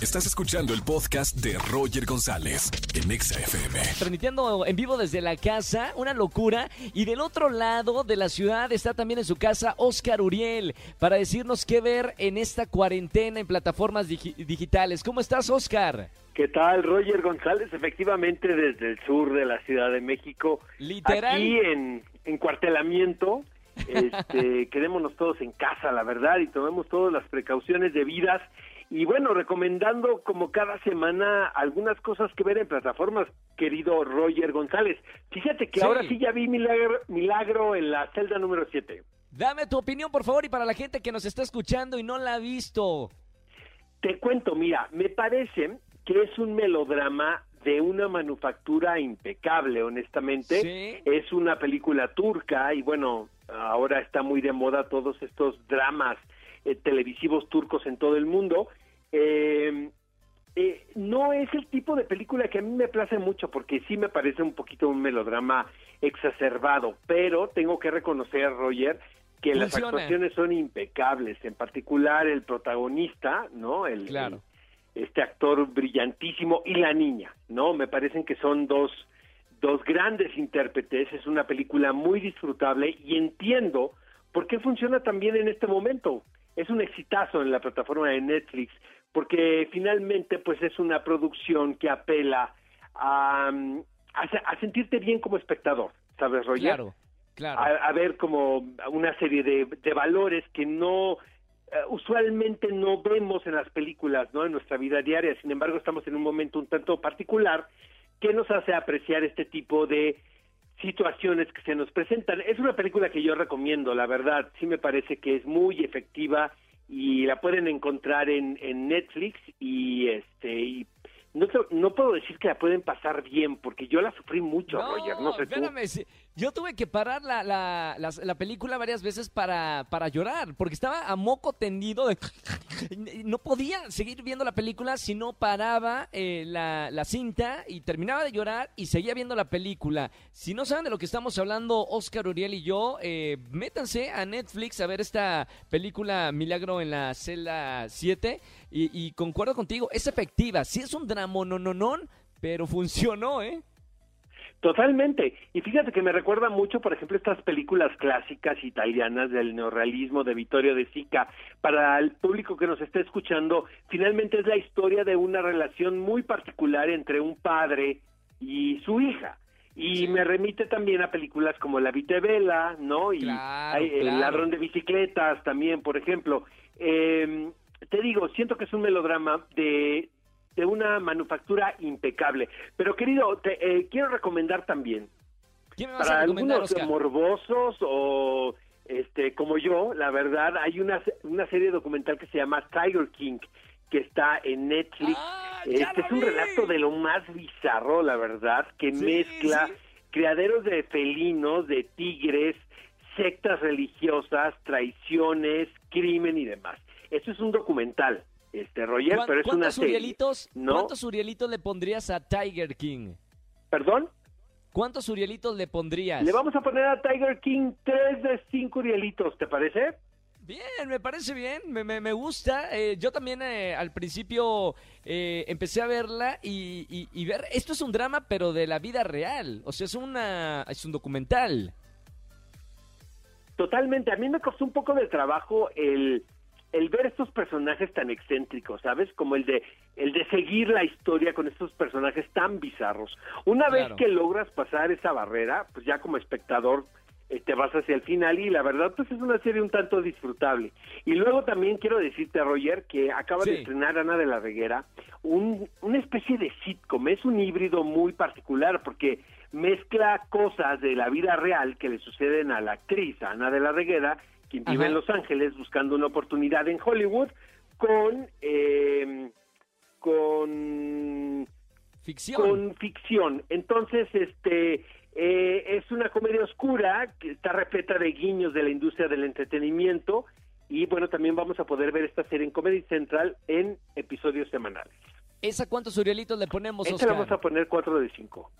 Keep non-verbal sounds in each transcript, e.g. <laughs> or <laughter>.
Estás escuchando el podcast de Roger González en Exa FM. transmitiendo en vivo desde la casa, una locura. Y del otro lado de la ciudad está también en su casa Oscar Uriel para decirnos qué ver en esta cuarentena en plataformas digi- digitales. ¿Cómo estás, Oscar? ¿Qué tal, Roger González? Efectivamente, desde el sur de la Ciudad de México, Literal. aquí en, en cuartelamiento, <laughs> este, quedémonos todos en casa, la verdad, y tomemos todas las precauciones debidas. Y bueno, recomendando como cada semana algunas cosas que ver en plataformas, querido Roger González. Fíjate que Sí. ahora sí ya vi Milagro, Milagro en la celda número 7. Dame tu opinión, por favor, y para la gente que nos está escuchando y no la ha visto. Te cuento, mira, me parece que es un melodrama de una manufactura impecable, honestamente. Sí. Es una película turca y bueno, ahora está muy de moda todos estos dramas eh, televisivos turcos en todo el mundo. Eh, eh, no es el tipo de película que a mí me place mucho porque sí me parece un poquito un melodrama exacerbado, pero tengo que reconocer, Roger, que las actuaciones son impecables, en particular el protagonista, ¿no? El, Claro. el- este actor brillantísimo y la niña, ¿no? Me parecen que son dos dos grandes intérpretes, es una película muy disfrutable y entiendo por qué funciona también en este momento. Es un exitazo en la plataforma de Netflix porque finalmente pues es una producción que apela a, mm, a, se- a sentirte bien como espectador, ¿sabes, Roger? Claro, claro. a, a ver como una serie de, de valores que no eh, usualmente no vemos en las películas, ¿no? En nuestra vida diaria. Sin embargo, estamos en un momento un tanto particular que nos hace apreciar este tipo de situaciones que se nos presentan. Es una película que yo recomiendo, la verdad. Sí me parece que es muy efectiva y la pueden encontrar en, en Netflix y este y no, no puedo decir que la pueden pasar bien porque yo la sufrí mucho, Roger, no sé tú. espérame, sí, Yo tuve que parar la, la, la película varias veces para, para llorar, porque estaba a moco tendido. de- <laughs> no podía seguir viendo la película si no paraba eh, la, cinta y terminaba de llorar y seguía viendo la película. Si no saben de lo que estamos hablando, Oscar Uriel y yo, eh, métanse a Netflix a ver esta película Milagro en la celda 7 y, concuerdo contigo, es efectiva. Sí es un dramonononón, pero funcionó, ¿eh? Totalmente. Y fíjate que me recuerda mucho, por ejemplo, estas películas clásicas italianas del neorrealismo de Vittorio de Sica. Para el público que nos está escuchando, finalmente es la historia de una relación muy particular entre un padre y su hija. Y Sí. me remite también a películas como La Vita Bella, ¿no? Y Claro, hay El ladrón de bicicletas también, por ejemplo. Eh, te digo, siento que es un melodrama de, de una manufactura impecable. Pero querido, te eh, quiero recomendar también ¿Quién me vas para algunos Oscar? morbosos o este como yo, la verdad, hay una una serie documental que se llama Tiger King que está en Netflix. ¡Ah, este es un relato de lo más bizarro, la verdad, que Sí, mezcla sí. criaderos de felinos, de tigres, sectas religiosas, traiciones, crimen y demás. Esto es un documental, este Roger, ¿Cuán- pero es una ¿Cuántos serie. Urielitos, ¿no? ¿Cuántos Urielitos le pondrías a Tiger King? ¿Perdón? ¿Cuántos Urielitos le pondrías? Le vamos a poner a Tiger King tres de cinco Urielitos, ¿te parece? Bien, me parece bien, me, me- me gusta. Eh, yo también eh, al principio eh, empecé a verla y, y- y ver, esto es un drama pero de la vida real, o sea, es, una, es un documental. Totalmente. A mí me costó un poco de trabajo el, el ver estos personajes tan excéntricos, ¿sabes? Como el de el de seguir la historia con estos personajes tan bizarros. Una Claro. vez que logras pasar esa barrera, pues ya como espectador eh, te vas hacia el final y la verdad pues es una serie un tanto disfrutable. Y luego también quiero decirte, Roger, que acaba Sí. de estrenar Ana de la Reguera un, una especie de sitcom. Es un híbrido muy particular porque mezcla cosas de la vida real que le suceden a la actriz Ana de la Reguera, quien vive en Los Ángeles buscando una oportunidad en Hollywood, con... eh, con Ficción. con ficción. Entonces, este eh, es una comedia oscura que está repleta de guiños de la industria del entretenimiento y bueno, también vamos a poder ver esta serie en Comedy Central en episodios semanales. ¿Esa cuántos Urielitos le ponemos, Esta Oscar? le vamos a poner 4 de 5.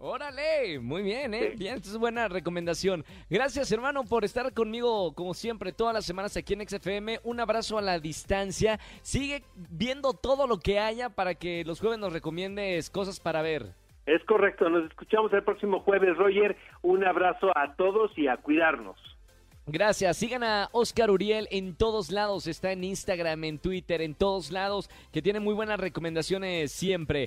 Órale, muy bien, ¿eh? Sí. Bien, es buena recomendación. Gracias, hermano, por estar conmigo, como siempre, todas las semanas aquí en XFM. Un abrazo a la distancia. Sigue viendo todo lo que haya para que los jueves nos recomiendes cosas para ver. Es correcto, nos escuchamos el próximo jueves, Roger. Un abrazo a todos y a cuidarnos. Gracias. Sigan a Oscar Uriel en todos lados. Está en Instagram, en Twitter, en todos lados, que tiene muy buenas recomendaciones siempre.